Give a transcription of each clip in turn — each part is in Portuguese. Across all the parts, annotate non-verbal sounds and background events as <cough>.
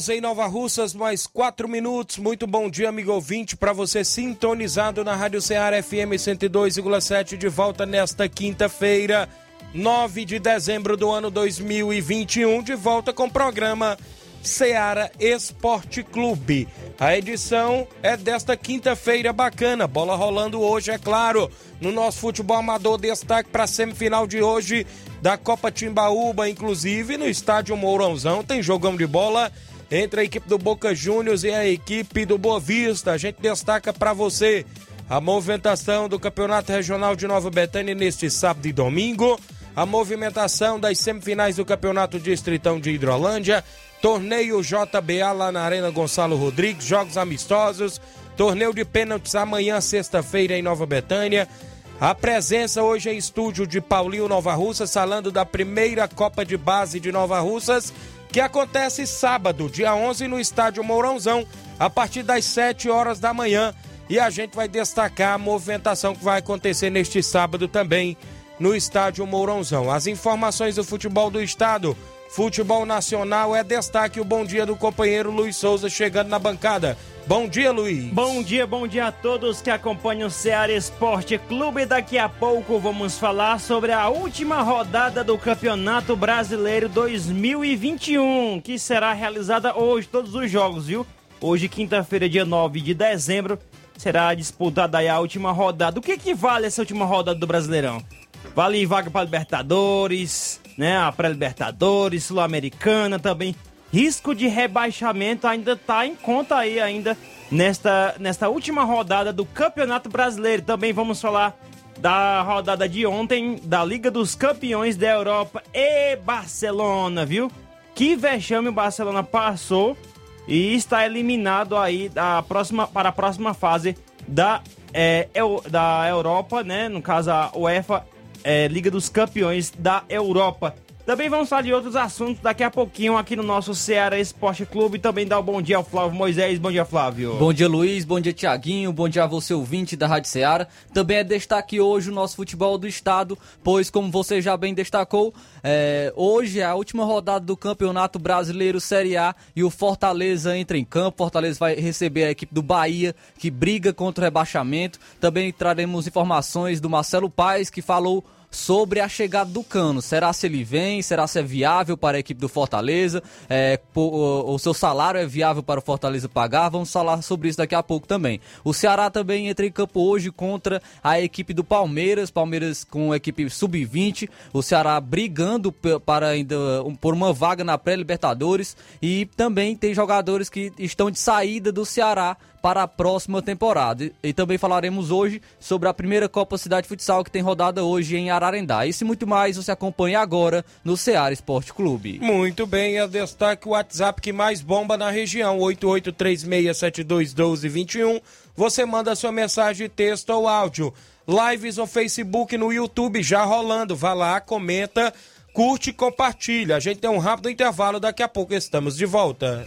Horas em Nova Russas, mais 4 minutos. Muito bom dia, amigo ouvinte, para você sintonizado na Rádio Ceará FM 102,7 de volta nesta quinta-feira, 9 de dezembro do ano 2021, de volta com o programa Ceará Esporte Clube. A edição é desta quinta-feira bacana, bola rolando hoje, é claro. No nosso futebol amador, destaque para a semifinal de hoje da Copa Timbaúba, inclusive no estádio Mourãozão, tem jogão de bola entre a equipe do Boca Juniors e a equipe do Boa Vista. A gente destaca para você a movimentação do Campeonato Regional de Nova Betânia neste sábado e domingo, a movimentação das semifinais do Campeonato Distritão de Hidrolândia, torneio JBA lá na Arena Gonçalo Rodrigues, jogos amistosos, torneio de pênaltis amanhã, sexta-feira, em Nova Betânia. A presença hoje em estúdio de Paulinho Nova Russas, falando da primeira Copa de Base de Nova Russas, que acontece sábado, dia 11, no estádio Mourãozão, a partir das 7 horas da manhã. E a gente vai destacar a movimentação que vai acontecer neste sábado também no estádio Mourãozão. As informações do futebol do estado. Futebol Nacional é destaque o bom dia do companheiro Luiz Souza chegando na bancada. Bom dia, Luiz. Bom dia, bom dia a todos que acompanham o Ceará Esporte Clube. Daqui a pouco vamos falar sobre a última rodada do Campeonato Brasileiro 2021, que será realizada hoje, todos os jogos, viu? Hoje, quinta-feira, dia 9 de dezembro, será disputada aí a última rodada. O que que vale essa última rodada do Brasileirão? Vale vaga para Libertadores, né? A pré-Libertadores, Sul-Americana também. Risco de rebaixamento ainda tá em conta aí ainda nesta, nesta última rodada do Campeonato Brasileiro. Também vamos falar da rodada de ontem da Liga dos Campeões da Europa e Barcelona, viu? Que vexame o Barcelona passou e está eliminado aí da próxima, para a próxima fase da, é, da Europa, né? No caso a UEFA é, Liga dos Campeões da Europa. Também vamos falar de outros assuntos daqui a pouquinho aqui no nosso Ceará Esporte Clube. Também dá um bom dia ao Flávio Moisés. Bom dia, Flávio. Bom dia, Luiz. Bom dia, Tiaguinho. Bom dia a você, ouvinte da Rádio Ceará. Também é destaque hoje o nosso futebol do estado, pois, como você já bem destacou, é, hoje é a última rodada do Campeonato Brasileiro Série A e o Fortaleza entra em campo. Fortaleza vai receber a equipe do Bahia, que briga contra o rebaixamento. Também traremos informações do Marcelo Paes, que falou sobre a chegada do Cano. Será se ele vem? Será se é viável para a equipe do Fortaleza? É, o, o seu salário é viável para o Fortaleza pagar? Vamos falar sobre isso daqui a pouco também. O Ceará também entra em campo hoje contra a equipe do Palmeiras. Palmeiras com a equipe sub-20. O Ceará brigando para ainda por uma vaga na pré-Libertadores. E também tem jogadores que estão de saída do Ceará para a próxima temporada. E, também falaremos hoje sobre a primeira Copa Cidade Futsal que tem rodada hoje em Ararendá. Isso e muito mais você acompanha agora no Ceará Esporte Clube. Muito bem, é destaque o WhatsApp que mais bomba na região, 8836721221. Você manda sua mensagem, texto ou áudio. Lives no Facebook no YouTube já rolando. Vá lá, comenta, curte e compartilha. A gente tem um rápido intervalo, daqui a pouco estamos de volta.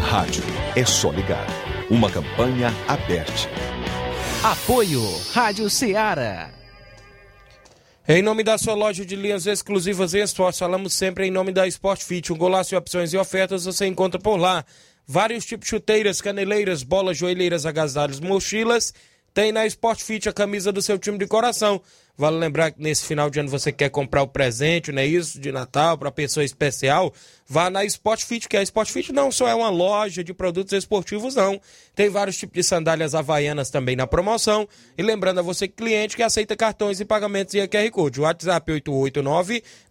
Rádio é só ligar. Uma campanha aberta. Apoio Rádio Ceará. Em nome da sua loja de linhas exclusivas em esportes, falamos sempre em nome da Sport Fit. Um golaço de opções e ofertas você encontra por lá. Vários tipos de chuteiras, caneleiras, bolas, joelheiras, agasalhos, mochilas. Tem na Sport Fit a camisa do seu time de coração. Vale lembrar que nesse final de ano você quer comprar o presente, não é isso? De Natal, para pessoa especial. Vá na Sport Fit, que a Sport Fit não só é uma loja de produtos esportivos, não. Tem vários tipos de sandálias havaianas também na promoção. E lembrando a você, cliente, que aceita cartões e pagamentos em QR Code. WhatsApp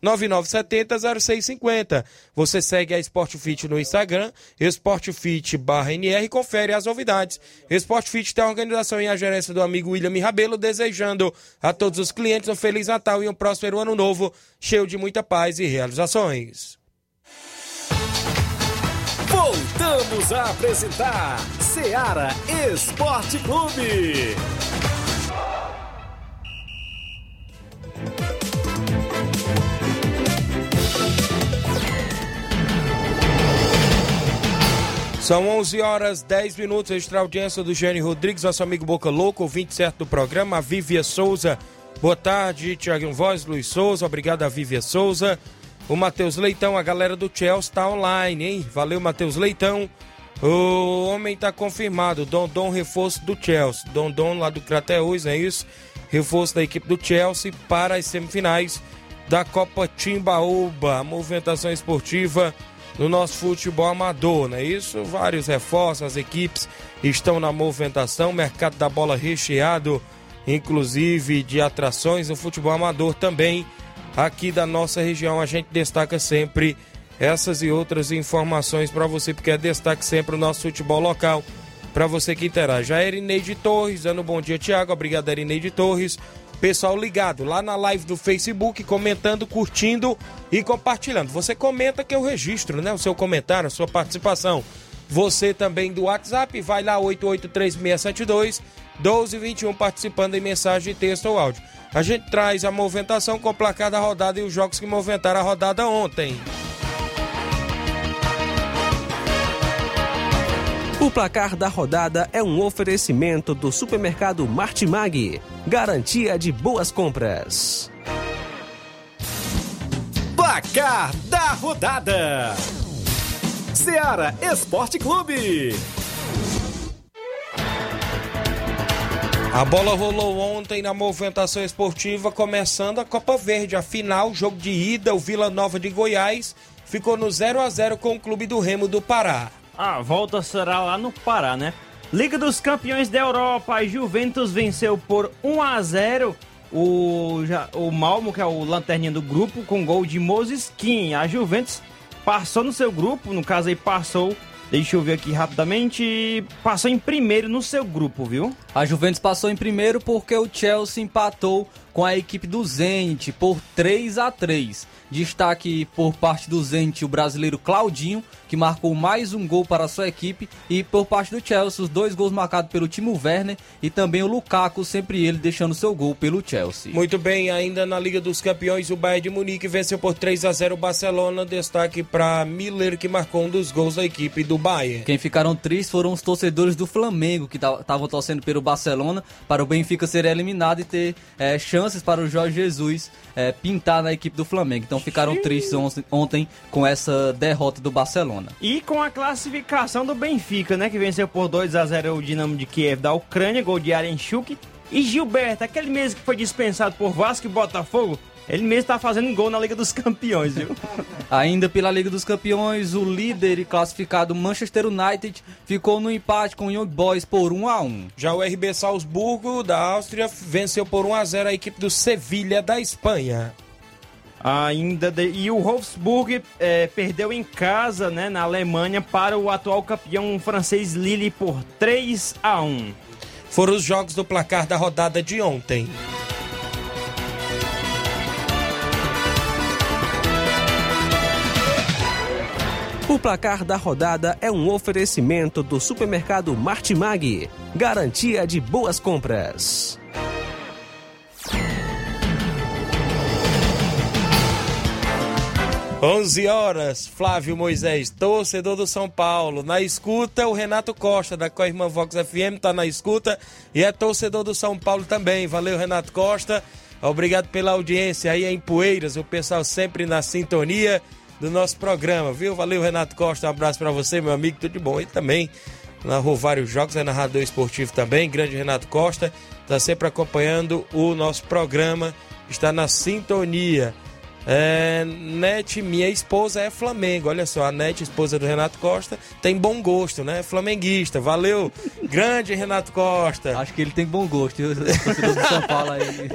889-9970-0650. Você segue a Sport Fit no Instagram, SportFit/NR e confere as novidades. Sport Fit tem a organização e a gerência do amigo William Rabelo, desejando a todos os clientes um Feliz Natal e um próspero Ano Novo, cheio de muita paz e realizações. Voltamos a apresentar Seara Esporte Clube. São 11 horas 10 minutos. Extra audiência do Gênio Rodrigues, nosso amigo Boca Louco, ouvinte certo do programa. A Vívia Souza. Boa tarde, Tiago Voz, Luiz Souza. Obrigado a Vívia Souza. O Matheus Leitão, a galera do Chelsea está online, hein? Valeu, Matheus Leitão. O homem está confirmado, Dondon reforço do Chelsea. Dondon lá do Crateus, é isso? Reforço da equipe do Chelsea para as semifinais da Copa Timbaúba. A movimentação esportiva no nosso futebol amador, não é isso? Vários reforços, as equipes estão na movimentação, mercado da bola recheado, inclusive de atrações, o futebol amador também aqui da nossa região. A gente destaca sempre essas e outras informações para você, porque é destaque sempre o nosso futebol local. Para você que interage. A Erineide Torres, dando bom dia, Tiago. Obrigado, Erineide Torres. Pessoal ligado lá na live do Facebook, comentando, curtindo e compartilhando. Você comenta que eu registro, né? O seu comentário, a sua participação. Você também do WhatsApp, vai lá 883672 1221 participando em mensagem, texto ou áudio. A gente traz a movimentação com o placar da rodada e os jogos que movimentaram a rodada ontem. O placar da rodada é um oferecimento do supermercado Martimag. Garantia de boas compras. Placar da rodada: Seara Esporte Clube. A bola rolou ontem na movimentação esportiva, começando a Copa Verde. A final, jogo de ida, o Vila Nova de Goiás ficou no 0 a 0 com o Clube do Remo do Pará. A volta será lá no Pará, né? Liga dos Campeões da Europa, a Juventus venceu por 1 a 0 o, o Malmo, que é o lanterninha do grupo, com gol de Moses Kim. A Juventus passou no seu grupo, no caso aí passou Deixa eu ver aqui rapidamente. Passou em primeiro no seu grupo, viu? A Juventus passou em primeiro porque o Chelsea empatou com a equipe do Zenit por 3 a 3. Destaque por parte do Zenit o brasileiro Claudinho, que marcou mais um gol para a sua equipe, e por parte do Chelsea os dois gols marcados pelo Timo Werner e também o Lukaku, sempre ele deixando seu gol pelo Chelsea. Muito bem, ainda na Liga dos Campeões, o Bayern de Munique venceu por 3 a 0 o Barcelona, destaque para Miller que marcou um dos gols da equipe do Bayern. Quem ficaram tristes foram os torcedores do Flamengo que estavam torcendo pelo Barcelona para o Benfica ser eliminado e ter é, chance chances para o Jorge Jesus é, pintar na equipe do Flamengo. Então ficaram tristes ontem com essa derrota do Barcelona. E com a classificação do Benfica, né? Que venceu por 2 a 0 o Dinamo de Kiev da Ucrânia, gol de Arenchuk. E Gilberto, aquele mesmo que foi dispensado por Vasco e Botafogo, ele mesmo tá fazendo gol na Liga dos Campeões, viu? Ainda pela Liga dos Campeões, o líder e classificado Manchester United ficou no empate com o Young Boys por 1 a 1. Já o RB Salzburgo da Áustria venceu por 1 a 0 a equipe do Sevilha da Espanha. Ainda de... e o Wolfsburg é, perdeu em casa, né, na Alemanha para o atual campeão francês Lille por 3 a 1. Foram os jogos do placar da rodada de ontem. O placar da rodada é um oferecimento do supermercado Martimag. Garantia de boas compras. Onze horas, Flávio Moisés, torcedor do São Paulo. Na escuta, o Renato Costa, da Coirmã Vox FM, tá na escuta e é torcedor do São Paulo também. Valeu, Renato Costa. Obrigado pela audiência aí em Poeiras, o pessoal sempre na sintonia do nosso programa, viu? Valeu, Renato Costa, um abraço para você, meu amigo, tudo de bom. E também narrou vários jogos, é narrador esportivo também, grande Renato Costa, está sempre acompanhando o nosso programa, está na sintonia. É, Net, minha esposa é Flamengo. Olha só, a Net, esposa do Renato Costa, tem bom gosto, né? Flamenguista. Valeu, <laughs> grande Renato Costa. Acho que ele tem bom gosto, viu? do São Paulo aí. <laughs>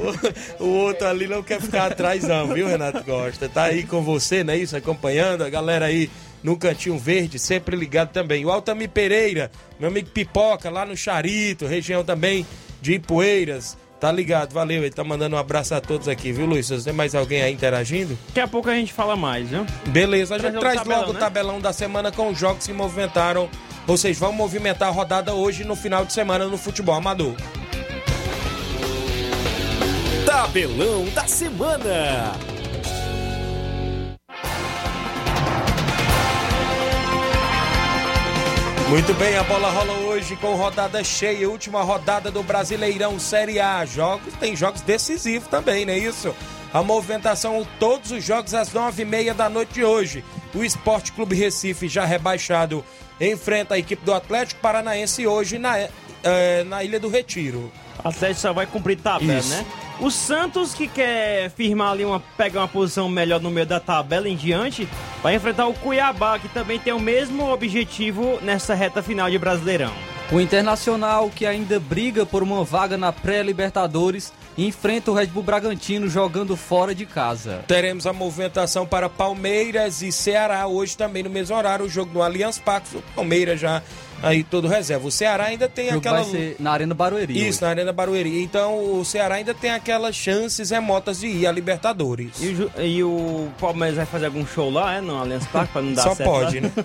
O, o, outro ali não quer ficar atrás, não, viu, Renato Costa? Tá aí com você, né? Isso, acompanhando a galera aí no Cantinho Verde, sempre ligado também. O Altamir Pereira, meu amigo Pipoca, lá no Charito, região também de Ipueiras. Tá ligado, valeu. Ele tá mandando um abraço a todos aqui, viu, Luiz? Se tem mais alguém aí interagindo? Daqui a pouco a gente fala mais, viu? Beleza, a gente traz tabelão, logo né? o tabelão da semana com os jogos que movimentaram. Vocês vão movimentar a rodada hoje no final de semana no futebol amador. Tabelão da semana. Muito bem, a bola rola hoje com rodada cheia, última rodada do Brasileirão Série A. Jogos, tem jogos decisivos também, não é isso? A movimentação, todos os jogos às nove e meia da noite de hoje. O Esporte Clube Recife, já rebaixado, enfrenta a equipe do Atlético Paranaense hoje na, é, na Ilha do Retiro. O Atlético só vai cumprir tabela, isso. né? O Santos, que quer firmar ali uma. pegar uma posição melhor no meio da tabela em diante, vai enfrentar o Cuiabá, que também tem o mesmo objetivo nessa reta final de Brasileirão. O Internacional, que ainda briga por uma vaga na pré-Libertadores, enfrenta o Red Bull Bragantino jogando fora de casa. Teremos a movimentação para Palmeiras e Ceará hoje também no mesmo horário, o jogo no Allianz Parque. O Palmeiras já aí todo reserva. O Ceará ainda tem o aquela. Vai ser na Arena Barueri. Isso, hoje. na Arena Barueri. Então o Ceará ainda tem aquelas chances remotas de ir à Libertadores. E o, e o Palmeiras vai fazer algum show lá, é? No Allianz Parque, pra não dar Só certo. Só pode, né? <laughs>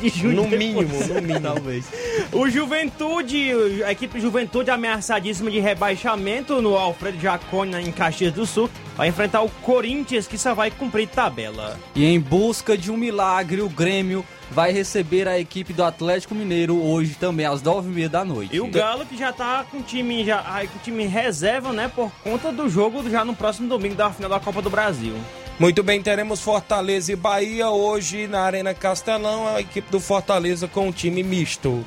de junho. No mínimo, no mínimo. <laughs> Talvez. O Juventude, a equipe Juventude ameaçadíssima de rebaixamento no Alfredo Jaconi em Caxias do Sul. Vai enfrentar o Corinthians, que só vai cumprir tabela. E em busca de um milagre, o Grêmio vai receber a equipe do Atlético Mineiro hoje também, às nove e meia da noite. E o Galo que já tá com o time, já, com time reserva, né? Por conta do jogo já no próximo domingo da final da Copa do Brasil. Muito bem, teremos Fortaleza e Bahia hoje na Arena Castelão, a equipe do Fortaleza com um time misto.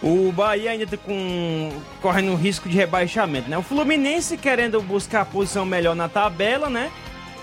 O Bahia ainda tá com correndo risco de rebaixamento, né? O Fluminense querendo buscar a posição melhor na tabela, né?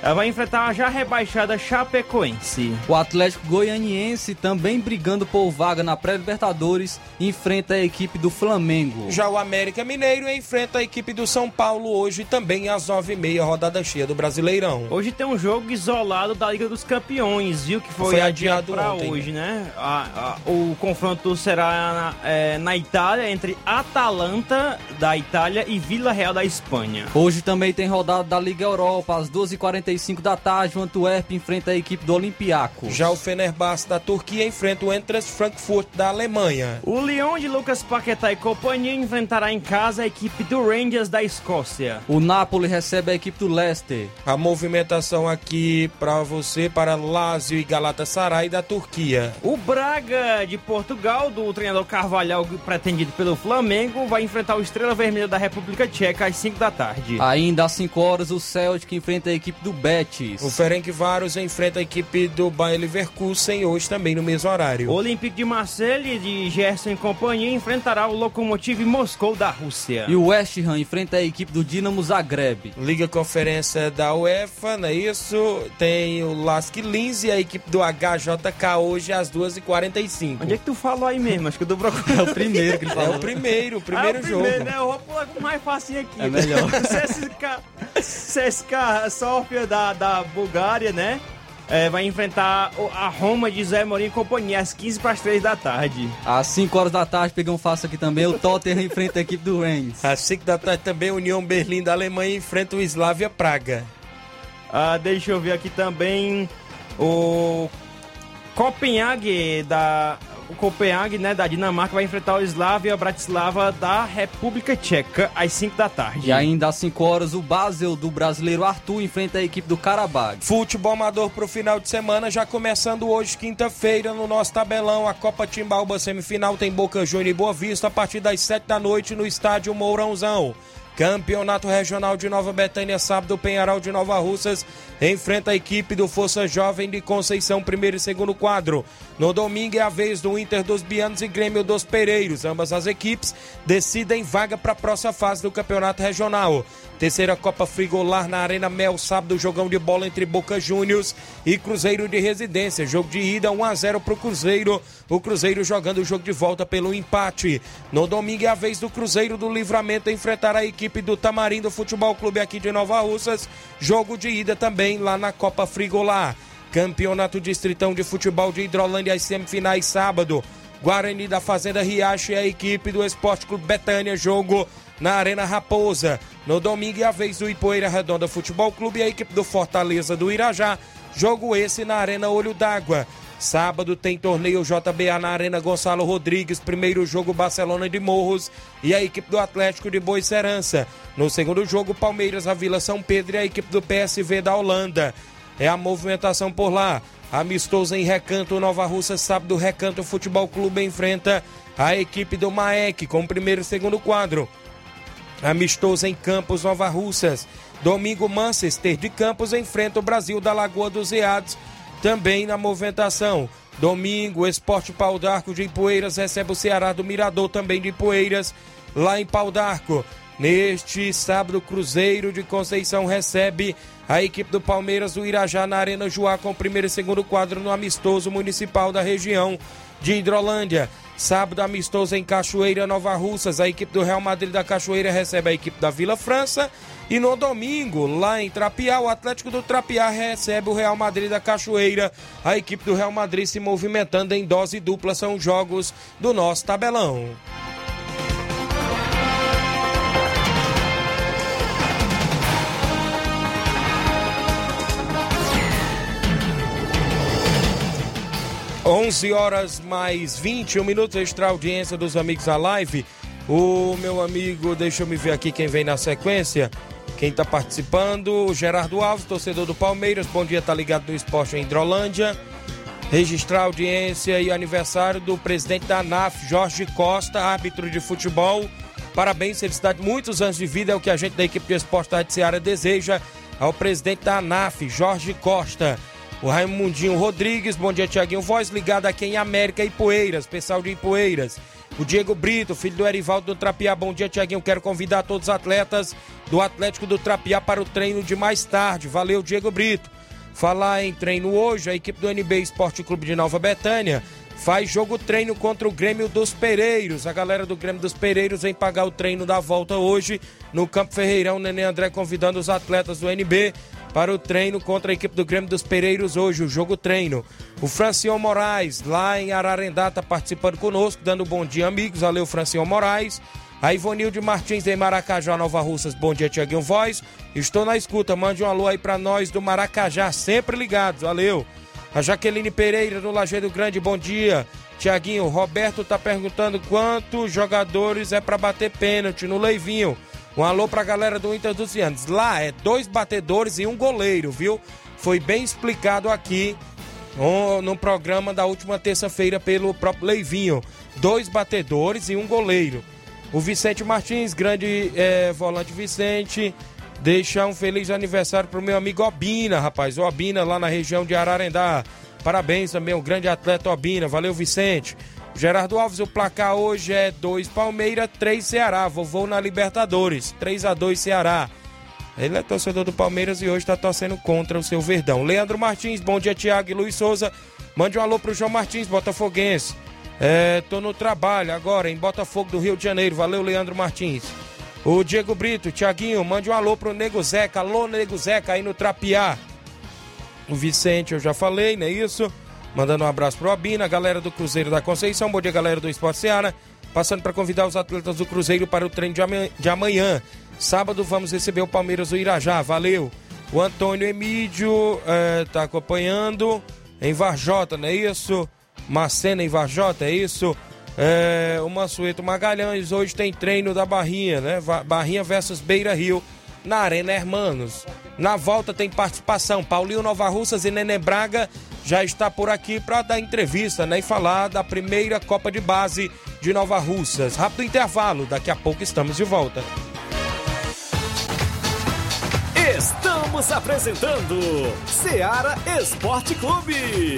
Ela vai enfrentar a já rebaixada Chapecoense. O Atlético Goianiense, também brigando por vaga na pré-Libertadores, enfrenta a equipe do Flamengo. Já o América Mineiro enfrenta a equipe do São Paulo hoje também às nove e meia, rodada cheia do Brasileirão. Hoje tem um jogo isolado da Liga dos Campeões, viu? Que foi, foi adiado, adiado para hoje, né? A, a, o confronto será na, é, na Itália entre Atalanta da Itália e Vila Real da Espanha. Hoje também tem rodada da Liga Europa às 12h40 45 da tarde, o Antwerp enfrenta a equipe do Olympiacos. Já o Fenerbahçe da Turquia enfrenta o Eintracht Frankfurt da Alemanha. O Lyon de Lucas Paquetá e companhia enfrentará em casa a equipe do Rangers da Escócia. O Napoli recebe a equipe do Leicester. A movimentação aqui para você para Lazio e Galatasaray da Turquia. O Braga de Portugal, do treinador Carvalhal, pretendido pelo Flamengo, vai enfrentar o Estrela Vermelha da República Tcheca às 5 da tarde. Ainda às 5 horas, o Celtic enfrenta a equipe do Betis. O Ferencváros enfrenta a equipe do Bayer Leverkusen hoje também no mesmo horário. O Olympique de Marseille de Gerson e companhia enfrentará o Lokomotiv Moscou da Rússia. E o West Ham enfrenta a equipe do Dinamo Zagreb. Liga Conferência da UEFA, não é isso? Tem o Lask Linz e a equipe do HJK hoje às 2h45. Onde é que tu falou aí mesmo? Acho que eu tô procurando. É o primeiro que ele falou. É o primeiro, o primeiro ah, o jogo. Primeiro, né? Eu vou pular com mais facinho aqui. É melhor. <laughs> CSK, CSK Sofia da, da Bulgária, né? É, vai enfrentar a Roma de Zé Mourinho e companhia às 15 para as 3 da tarde. Às 5 horas da tarde, pegam fácil aqui também, o Tottenham <laughs> enfrenta a equipe do Rennes. Às 5 da tarde também, União Berlim da Alemanha enfrenta o Slavia Praga. Ah, deixa eu ver aqui também o Copenhague da o Copenhague, né, da Dinamarca vai enfrentar o Slavia Bratislava da República Tcheca às 5 da tarde. E ainda às 5 horas o Basel do brasileiro Arthur enfrenta a equipe do Karabag. Futebol amador para o final de semana, já começando hoje, quinta-feira, no nosso tabelão. A Copa Timbaúba semifinal tem Boca Juniors e Boa Vista a partir das 7 da noite no estádio Mourãozão. Campeonato Regional de Nova Betânia, sábado, Penharal de Nova Russas enfrenta a equipe do Força Jovem de Conceição, primeiro e segundo quadro. No domingo é a vez do Inter dos Bianos e Grêmio dos Pereiros. Ambas as equipes decidem vaga para a próxima fase do Campeonato Regional. Terceira Copa Frigolar na Arena Mel, sábado, jogão de bola entre Boca Juniors e Cruzeiro de Residência. Jogo de ida 1 a 0 para o Cruzeiro. O Cruzeiro jogando o jogo de volta pelo empate. No domingo é a vez do Cruzeiro do Livramento enfrentar a equipe do Tamarindo Futebol Clube aqui de Nova Russas. Jogo de ida também lá na Copa Frigolar. Campeonato Distritão de Futebol de Hidrolândia, as semifinais sábado. Guarani da Fazenda Riacho e a equipe do Esporte Clube Betânia, jogo na Arena Raposa. No domingo é a vez do Ipoeira Redonda Futebol Clube e a equipe do Fortaleza do Irajá, jogo esse na Arena Olho d'Água. Sábado tem torneio JBA na Arena Gonçalo Rodrigues, primeiro jogo Barcelona de Morros e a equipe do Atlético de Boicerança. No segundo jogo, Palmeiras, a Vila São Pedro e a equipe do PSV da Holanda. É a movimentação por lá. Amistoso em Recanto, Nova Russa, sábado, Recanto Futebol Clube enfrenta a equipe do Maek com o primeiro e segundo quadro. Amistoso em Campos, Nova Russas. Domingo, Manchester de Campos enfrenta o Brasil da Lagoa dos Eados, também na movimentação. Domingo, Esporte Pau d'Arco de Ipueiras recebe o Ceará do Mirador, também de Ipueiras, lá em Pau d'Arco. Neste sábado, Cruzeiro de Conceição recebe a equipe do Palmeiras do Irajá na Arena Joá com o primeiro e segundo quadro no amistoso municipal da região de Hidrolândia. Sábado, amistoso em Cachoeira, Nova Russas. A equipe do Real Madrid da Cachoeira recebe a equipe da Vila França. E no domingo, lá em Trapiá, o Atlético do Trapiá recebe o Real Madrid da Cachoeira. A equipe do Real Madrid se movimentando em dose dupla. São jogos do nosso tabelão. Onze horas mais 21 minutos, extra audiência dos amigos da live. O meu amigo, deixa eu me ver aqui quem vem na sequência. Quem está participando, Gerardo Alves, torcedor do Palmeiras. Bom dia, tá ligado no esporte em Hidrolândia. Registrar audiência e aniversário do presidente da ANAF, Jorge Costa, árbitro de futebol. Parabéns, felicidade, muitos anos de vida, é o que a gente da equipe de esporte da Seara deseja ao presidente da ANAF, Jorge Costa. O Raimundinho Rodrigues, bom dia, Tiaguinho. Voz ligada aqui em América e Poeiras, pessoal de Ipueiras. O Diego Brito, filho do Erivaldo do Trapiá. Bom dia, Tiaguinho. Quero convidar todos os atletas do Atlético do Trapiá para o treino de mais tarde. Valeu, Diego Brito. Falar em treino hoje, a equipe do NB Esporte Clube de Nova Betânia faz jogo treino contra o Grêmio dos Pereiros. A galera do Grêmio dos Pereiros vem pagar o treino da volta hoje no Campo Ferreirão. Nenê André convidando os atletas do NB para o treino contra a equipe do Grêmio dos Pereiros hoje, o jogo treino. O Francion Moraes, lá em Ararendá, está participando conosco, dando um bom dia, amigos. Valeu, Francion Moraes. A Ivonilde Martins em Maracajá, Nova Russas. Bom dia, Tiaguinho Voz. Estou na escuta. Mande um alô aí pra nós do Maracajá, sempre ligados. Valeu. A Jaqueline Pereira do Lajeado Grande, bom dia. Tiaguinho, Roberto tá perguntando quantos jogadores é para bater pênalti no Leivinho. Um alô pra galera do Inter dos Vianos. Lá é dois batedores e um goleiro, viu? Foi bem explicado aqui no, programa da última terça-feira pelo próprio Leivinho. Dois batedores e um goleiro. O Vicente Martins, grande é, volante Vicente, deixa um feliz aniversário pro meu amigo Obina, rapaz. O Obina lá na região de Ararendá. Parabéns também, um grande atleta Obina. Valeu, Vicente. Gerardo Alves, o placar hoje é 2 Palmeiras, 3 Ceará. Vovô na Libertadores, 3 a 2 Ceará. Ele é torcedor do Palmeiras e hoje está torcendo contra o seu Verdão. Leandro Martins, bom dia, Tiago e Luiz Souza. Mande um alô pro João Martins, Botafoguense. É, tô no trabalho agora em Botafogo do Rio de Janeiro. Valeu, Leandro Martins. O Diego Brito, Tiaguinho, mande um alô pro Nego Zeca. Alô, Nego Zeca, aí no Trapiá. O Vicente, eu já falei, não é isso? Mandando um abraço pro Abina, galera do Cruzeiro da Conceição. Bom dia, galera do Esporte Seara. Passando para convidar os atletas do Cruzeiro para o treino de amanhã, de amanhã. Sábado vamos receber o Palmeiras do Irajá. Valeu. O Antônio Emídio está acompanhando em Varjota, não é isso? Macena em Varjota, é isso? É, o Mansueto Magalhães, hoje tem treino da Barrinha, né? Barrinha versus Beira Rio, na Arena Hermanos. Na volta tem participação, Paulinho Nova Russas e Nenê Braga já está por aqui para dar entrevista, né? E falar da primeira Copa de Base de Nova Russas. Rápido intervalo, daqui a pouco estamos de volta. Estamos apresentando Seara Esporte Clube.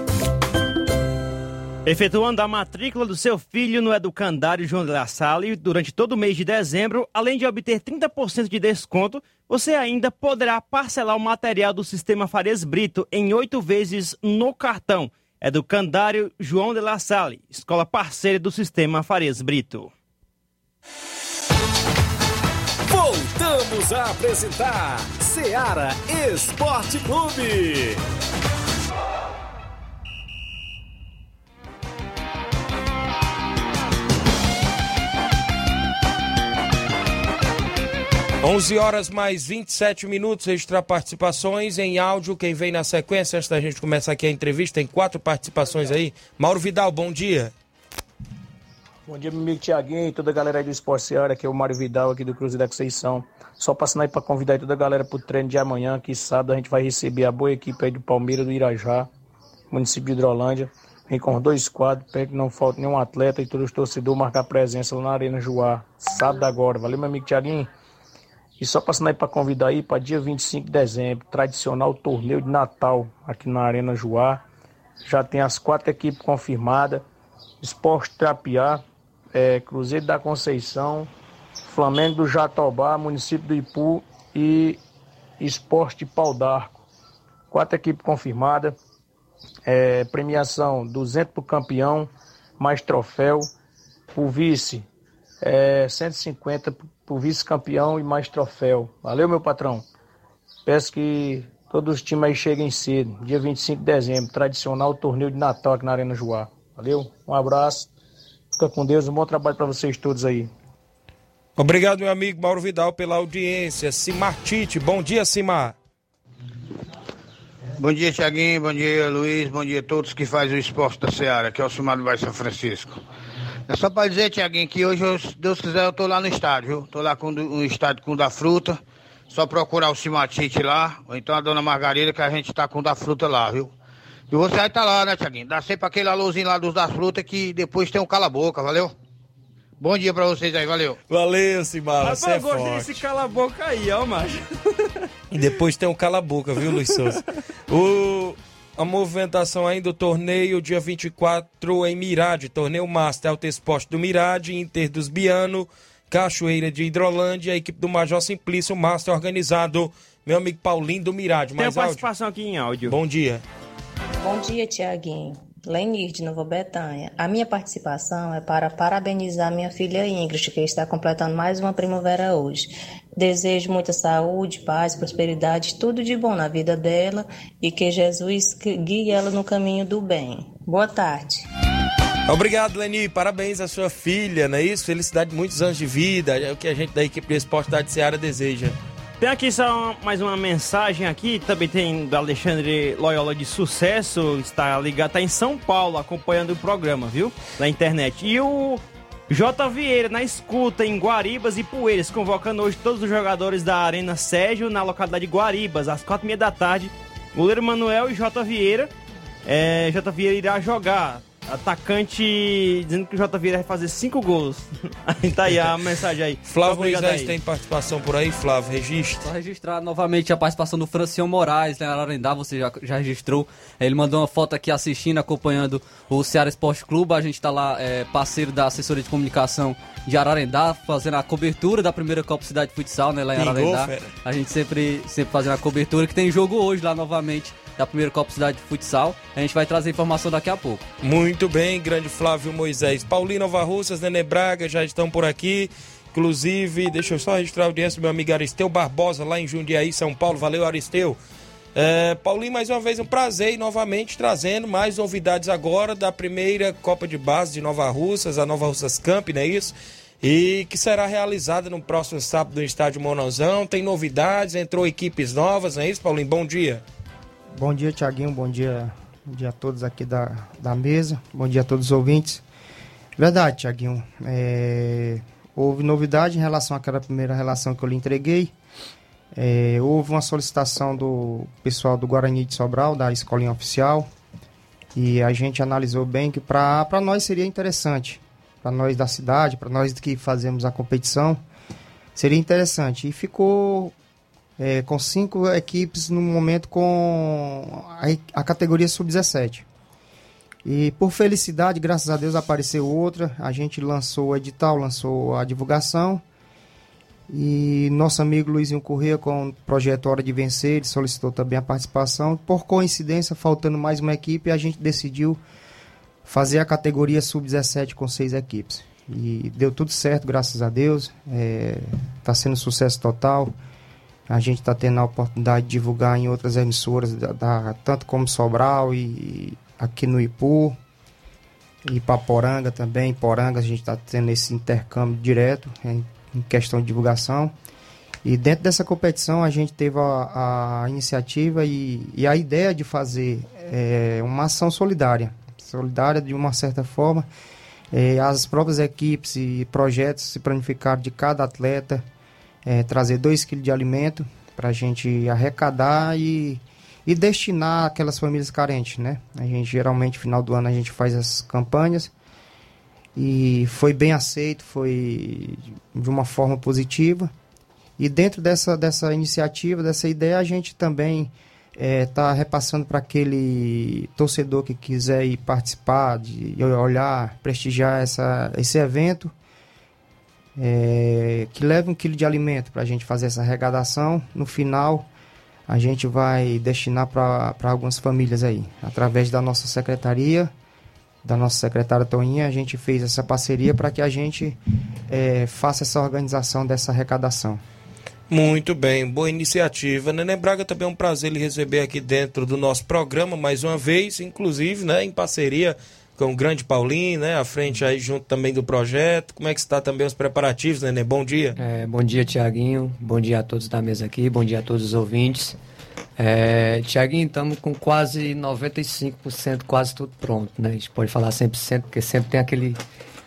Efetuando a matrícula do seu filho no Educandário João de La Salle durante todo o mês de dezembro, além de obter 30% de desconto, você ainda poderá parcelar o material do Sistema Farias Brito em oito vezes no cartão. Educandário João de La Salle, escola parceira do Sistema Farias Brito. Voltamos a apresentar Seara Esporte Clube. 11 horas mais 27 minutos, registrar participações em áudio. Quem vem na sequência, antes da gente começar aqui a entrevista, tem quatro participações aí. Mauro Vidal, bom dia. Bom dia, meu amigo Tiaguinho e toda a galera aí do Esporte Seara, aqui é o Mário Vidal, aqui do Cruzeiro da Conceição. Só passando aí para convidar toda a galera pro treino de amanhã, que sábado a gente vai receber a boa equipe aí do Palmeiras, do Irajá, município de Hidrolândia. Vem com dois quadros, para que não falte nenhum atleta e todos os torcedores marcar presença lá na Arena Joá, sábado agora. Valeu, meu amigo Tiaguinho. E só passando aí para convidar aí para dia 25 de dezembro, tradicional torneio de Natal aqui na Arena Joá. Já tem as quatro equipes confirmadas: Esporte Trapiá, é, Cruzeiro da Conceição, Flamengo do Jatobá, município do Ipu e Esporte Pau d'Arco. Quatro equipes confirmadas. É, premiação 200 para o campeão, mais troféu. O vice, é, 150 o vice-campeão e mais troféu. Valeu, meu patrão. Peço que todos os times aí cheguem cedo, dia 25 de dezembro, tradicional torneio de Natal aqui na Arena Joá. Valeu, um abraço, fica com Deus, um bom trabalho para vocês todos aí. Obrigado, meu amigo Mauro Vidal, pela audiência. Simar Tite, bom dia, Simar. Bom dia, Tiaguinho, bom dia, Luiz, bom dia a todos que fazem o esporte da Seara, que é o Simar do Bairro São Francisco. É só para dizer, Tiaguinho, que hoje, se Deus quiser, eu tô lá no estádio, viu? Tô lá com o estádio com o da fruta. Só procurar o Simatite lá, ou então a dona Margarida, que a gente tá com o da fruta lá, viu? E você aí tá lá, né, Tiaguinho? Dá sempre aquele alôzinho lá dos da fruta que depois tem um cala-boca, valeu? Bom dia pra vocês aí, valeu. Valeu, Simar, Rapaz, é eu gostei forte. desse cala-boca aí, ó, macho. E depois tem um cala-boca, viu, Luiz Souza? O, <laughs> a movimentação ainda do torneio, dia 24 em Mirade, torneio Master Alto Esporte do Mirade, Inter dos Biano, Cachoeira de Hidrolândia, a equipe do Major Simplício, Master organizado, meu amigo Paulinho do Mirade. Tem Mais a áudio? participação aqui em áudio. Bom dia. Bom dia, Tiaguinho. Lenir de Nova Betânia. A minha participação é para parabenizar minha filha Ingrid, que está completando mais uma primavera hoje. Desejo muita saúde, paz, prosperidade, tudo de bom na vida dela e que Jesus guie ela no caminho do bem. Boa tarde. Obrigado, Leni. Parabéns à sua filha, não é isso? Felicidade, muitos anos de vida. É o que a gente da equipe do Esporte da Seara deseja. Tem aqui só mais uma mensagem aqui, também tem do Alexandre Loyola de Sucesso, está ligado, está em São Paulo acompanhando o programa, viu? Na internet. E o J. Vieira na escuta em Guaribas e Poeiras, convocando hoje todos os jogadores da Arena Sérgio na localidade de Guaribas, às quatro e meia da tarde. Goleiro Manuel e J. Vieira. É, J. Vieira irá jogar. Atacante dizendo que o J. Vieira vai fazer cinco gols. Aí <laughs> tá aí a mensagem aí. Flávio Moisés tem participação por aí, Flávio, registro. Só registrar novamente a participação do Francion Moraes, né? Ararendá, você já, já registrou. Ele mandou uma foto aqui assistindo, acompanhando o Ceará Esporte Clube. A gente está lá, é, parceiro da assessoria de comunicação de Ararendá, fazendo a cobertura da primeira Copa Cidade Futsal, né? Lá em Ararendá. A gente sempre, sempre fazendo a cobertura, que tem jogo hoje lá novamente da primeira Copa Cidade Futsal. A gente vai trazer informação daqui a pouco. Muito bem, grande Flávio Moisés. Paulinho Nova Russas, Nenê Braga já estão por aqui. Inclusive, deixa eu só registrar a audiência do meu amigo Aristeu Barbosa, lá em Jundiaí, São Paulo. Valeu, Aristeu. É, Paulinho, mais uma vez um prazer e novamente trazendo mais novidades agora da primeira Copa de Base de Nova Russas, a Nova Russas Camp, não é isso? E que será realizada no próximo sábado no estádio Monozão. Tem novidades, entrou equipes novas, não é isso, Paulinho? Bom dia. Bom dia, Tiaguinho. Bom dia, bom dia a todos aqui da, da mesa. Bom dia a todos os ouvintes. Verdade, Tiaguinho. É, houve novidade em relação àquela primeira relação que eu lhe entreguei. É, houve uma solicitação do pessoal do Guarani de Sobral, da escolinha oficial. E a gente analisou bem que para nós seria interessante. Para nós da cidade, para nós que fazemos a competição, seria interessante. E ficou é, com cinco equipes no momento com a, a categoria sub-17. E por felicidade, graças a Deus, apareceu outra. A gente lançou o edital, lançou a divulgação. E nosso amigo Luizinho Corrêa, com o projeto Hora de Vencer, ele solicitou também a participação. Por coincidência, faltando mais uma equipe, a gente decidiu fazer a categoria sub-17 com seis equipes. E deu tudo certo, graças a Deus. Está sendo sucesso total. A gente está tendo a oportunidade de divulgar em outras emissoras, da, da- tanto como Sobral e aqui no Ipu. E Paporanga também. Poranga a gente está tendo esse intercâmbio direto em, em questão de divulgação. E dentro dessa competição a gente teve a, a iniciativa e, e, a ideia de fazer é, uma ação solidária, solidária de uma certa forma. É, as próprias equipes e projetos se planificaram de cada atleta é, trazer 2 kg de alimento para a gente arrecadar e, e destinar aquelas famílias carentes, né? A gente geralmente final do ano a gente faz as campanhas e foi bem aceito, foi de uma forma positiva. E dentro dessa, dessa iniciativa, dessa ideia, a gente também está é, tá repassando para aquele torcedor que quiser ir participar, de olhar, prestigiar essa, esse evento, é, que leve um quilo de alimento para a gente fazer essa arrecadação. No final, a gente vai destinar para algumas famílias aí, através da nossa secretaria da nossa secretária Toninha, a gente fez essa parceria para que a gente é, faça essa organização dessa arrecadação. Muito bem, boa iniciativa. Nenê Braga também é um prazer lhe receber aqui dentro do nosso programa mais uma vez, inclusive, né, em parceria com o grande Paulinho, né, à frente aí junto também do projeto. Como é que está também os preparativos, Nenê? Bom dia. É, bom dia, Tiaguinho. Bom dia a todos da mesa aqui. Bom dia a todos os ouvintes. É, Tiaguinho, estamos com quase 95%, quase tudo pronto, né? A gente pode falar 100%, porque sempre tem aquele,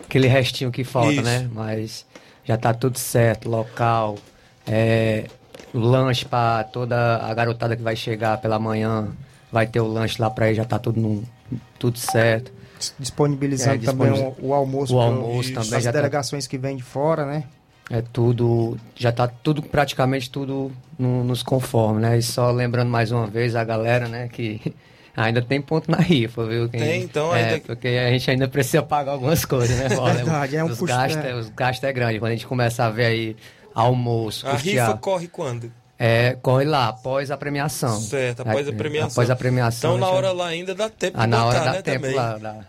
aquele restinho que falta, Isso. né? Mas já está tudo certo, local, é, lanche para toda a garotada que vai chegar pela manhã, vai ter o lanche lá para aí, já está tudo, tudo certo. Disponibilizando é, também o, o, almoço. O almoço também. As tá delegações tá... que vêm de fora, né? É tudo, já está tudo, praticamente tudo no, nos conformes, né? E só lembrando mais uma vez a galera, né, que <laughs> ainda tem ponto na rifa, viu? Quem, tem, então é, ainda... porque a gente ainda precisa pagar algumas coisas, né? Olha, <laughs> Verdade, é um os, custo, gastos, né? os gastos é grande. Quando a gente começa a ver aí almoço, A custear, rifa corre quando? É, corre lá, após a premiação. Certo, após a premiação. Após a premiação. Então na hora lá ainda dá tempo ah, de na botar, hora dá né, tempo também. lá, dá.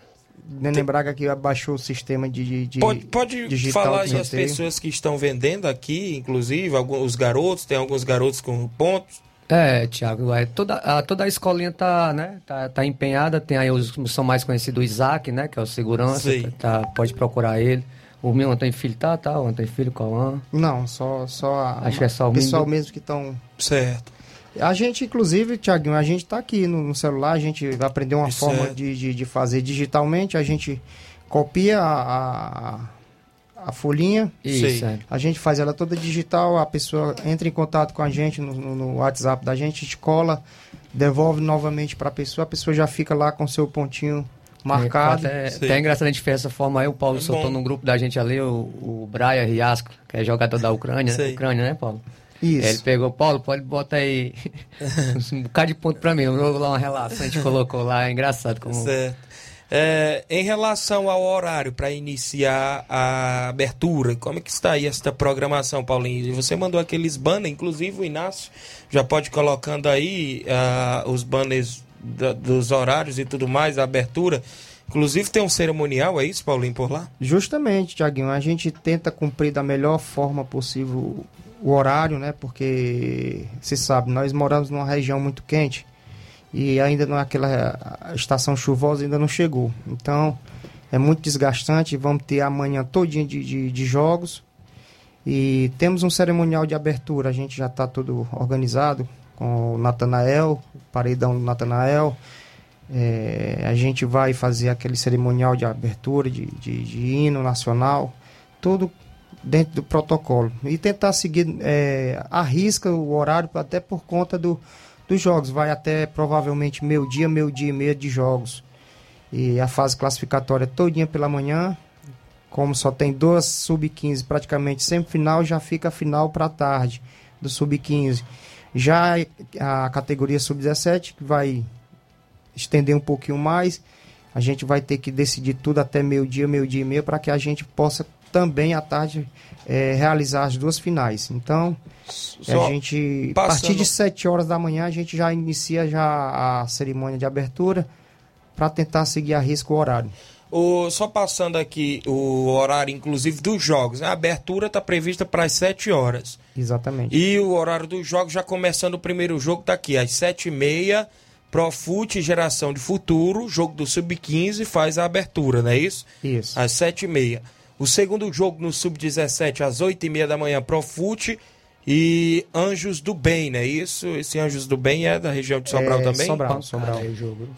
Nenê Braga que abaixou o sistema de, de Pode, pode digital falar aí as pessoas que estão vendendo aqui, inclusive, alguns, os garotos, tem alguns garotos com pontos. É, Thiago, é, toda, a, toda a escolinha tá, né, tá, tá empenhada, tem aí os que são mais conhecidos, o Isaac, né, que é o segurança, Sei. tá, pode procurar ele. O meu Antônio Filho tá, tá, o Antônio Filho, Cauã. Não, só, só a, Acho que é só o pessoal mesmo- mesmo que estão... Certo. A gente, inclusive, Tiaguinho, a gente está aqui no, no celular, a gente aprendeu uma forma Certo. de, de, de fazer digitalmente, a gente copia a, a, a folhinha, Isso, é. a gente faz ela toda digital, a pessoa entra em contato com a gente no, no- no WhatsApp da gente, a gente cola, devolve novamente para a pessoa, a pessoa já fica lá com seu pontinho marcado. É, até, até engraçado a gente fez essa forma aí, o Paulo É soltou no grupo da gente ali, o, o Brian Riasco, que é jogador da Ucrânia, né? Sei. Ucrânia, né, Paulo? Isso. Ele pegou, Paulo, pode botar aí <laughs> um bocado de ponto pra mim. Eu vou lá uma relação, a gente colocou lá, é engraçado como. Certo. É, em relação ao horário para iniciar a abertura, como é que está aí esta programação, Paulinho? Você mandou aqueles banners, inclusive o Inácio já pode ir colocando aí ah, os banners da- dos horários e tudo mais, a abertura. Inclusive tem um cerimonial, é isso, Paulinho, por lá? Justamente, Tiaguinho, a gente tenta cumprir da melhor forma possível o horário, né? Porque, você sabe, nós moramos numa região muito quente e ainda não é aquela estação chuvosa ainda não chegou. Então, é muito desgastante. Vamos ter amanhã todinho de, de, de jogos e temos um cerimonial de abertura. A gente já está tudo organizado com o Natanael, o paredão do Natanael. É, a gente vai fazer aquele cerimonial de abertura, de, de, de hino nacional, tudo dentro do protocolo. E tentar seguir é, a risca o horário, até por conta do, dos jogos. Vai até provavelmente meio dia, meio dia e meia de jogos. E a fase classificatória todinha pela manhã. Como só tem duas sub-15 praticamente sempre final, já fica a final para tarde do sub-15. Já a categoria sub-17, que vai estender um pouquinho mais, a gente vai ter que decidir tudo até meio-dia, meio-dia e meia, para que a gente possa também à tarde eh, realizar as duas finais. Então, Só a gente, a passando- partir de 7 horas da manhã, a gente já inicia já a cerimônia de abertura para tentar seguir a risco o horário. O, só passando aqui o horário, inclusive, dos jogos. né? A abertura está prevista para as 7 horas. Exatamente. E o horário dos jogos, já começando o primeiro jogo, tá aqui, às 7h30. Profute Geração de Futuro, jogo do Sub-15, faz a abertura, não é isso? Isso. Às 7h30. O segundo jogo no Sub-17, às 8h30 da manhã, Profute. E Anjos do Bem, né? Isso, esse Anjos do Bem é da região de Sobral É, também? Sobral, Sobral.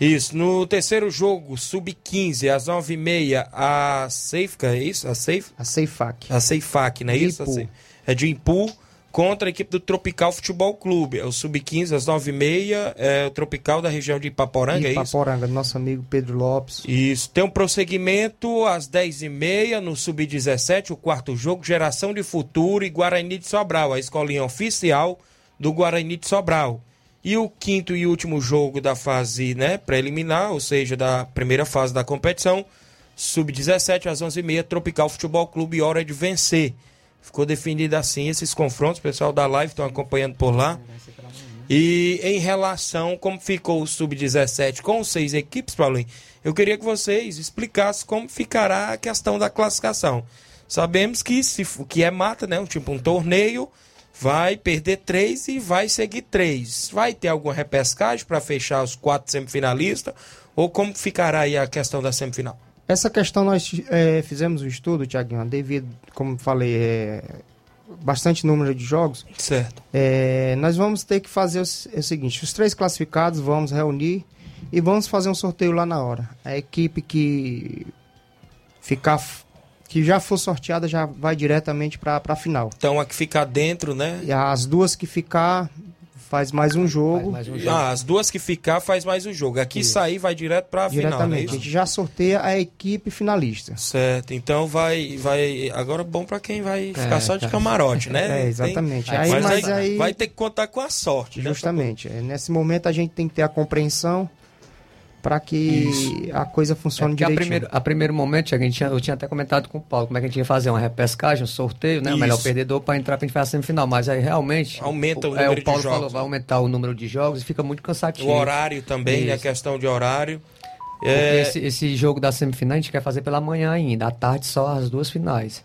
Isso, no terceiro jogo, sub-15, às 9h30, a Seifa, é isso? A Seif? A Seifac. A Seifac, não é isso? Ipu. É de Impu contra a equipe do Tropical Futebol Clube. É o sub-15, às 9h30, é o Tropical da região de Ipaporanga, é isso? Ipaporanga, nosso amigo Pedro Lopes. Isso. Tem um prosseguimento às 10h30 no Sub-17, o quarto jogo, Geração de Futuro e Guarani de Sobral, a escolinha oficial do Guarani de Sobral. E o quinto e último jogo da fase né, preliminar, ou seja, da primeira fase da competição, Sub-17 às 11h30, Tropical Futebol Clube, hora de vencer. Ficou definido assim esses confrontos, o pessoal da live estão acompanhando por lá. E em relação como ficou o Sub-17 com seis equipes, Paulinho, eu queria que vocês explicassem como ficará a questão da classificação. Sabemos que se que é mata, né? Um tipo um torneio, vai perder três e vai seguir três. Vai ter alguma repescagem para fechar os quatro semifinalistas? Ou como ficará aí a questão da semifinal? Essa questão nós é, fizemos um estudo, Tiaguinho, devido, como falei, é, bastante número de jogos. Certo. É, nós vamos ter que fazer o, é o seguinte: os três classificados vamos reunir e vamos fazer um sorteio lá na hora. A equipe que ficar que já for sorteada já vai diretamente para a final. Então a que ficar dentro, né? E as duas que ficar faz mais um jogo. Ah, as duas que ficar faz mais um jogo. Aqui sair vai direto para a final, né? Diretamente. a gente já sorteia a equipe finalista. Certo, então vai, vai agora bom pra quem vai ficar É, só de tá. camarote, né? <laughs> É, exatamente. Tem- Aí, mas, mas aí, aí- vai ter que contar com a sorte, né? Justamente. É, Nesse momento a gente tem que ter a compreensão para que a coisa funcione a direitinho. primeiro, a primeiro momento, a gente tinha- eu tinha até comentado com o Paulo como é que a gente ia fazer uma repescagem, um sorteio, né? O melhor Isso. perdedor para entrar para a gente fazer a semifinal. Mas aí realmente. Aumenta o é, número de Paulo jogos. falou, vai aumentar o número de jogos e fica muito cansativo. O horário também, né? A Isso. questão de horário. É, Esse, esse jogo da semifinal a gente quer fazer pela manhã ainda, à tarde só as duas finais.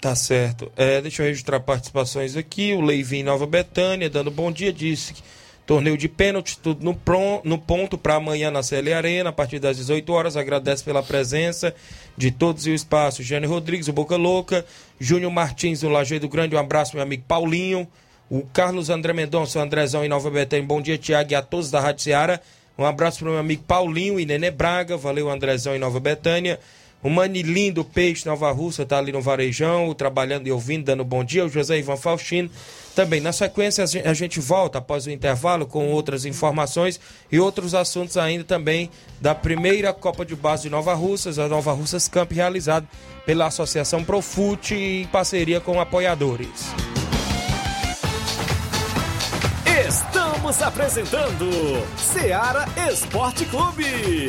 Tá certo. É, deixa eu registrar participações aqui. O Leivinho Nova Betânia, dando bom dia, disse que torneio de pênalti, tudo no, pron- no ponto para amanhã na CL Arena, a partir das 18 horas. Agradece pela presença de todos e o espaço. Jânio Rodrigues, o Boca Louca. Júnior Martins, do Lajeiro Grande. Um abraço, meu amigo Paulinho. O Carlos André Mendonça, o Andrezão em Nova Betânia. Bom dia, Tiago, e a todos da Rádio Seara. Um abraço para o meu amigo Paulinho e Nenê Braga. Valeu, Andrezão em Nova Betânia. O Manilim do Peixe Nova Russa tá ali no Varejão, trabalhando e ouvindo, dando bom dia. O José Ivan Faustino também. Na sequência, a gente volta após o intervalo com outras informações e outros assuntos ainda também da primeira Copa de Base de Nova Russas, a Nova Russas Camp, realizado pela Associação Profute em parceria com apoiadores. Estamos apresentando Seara Esporte Clube.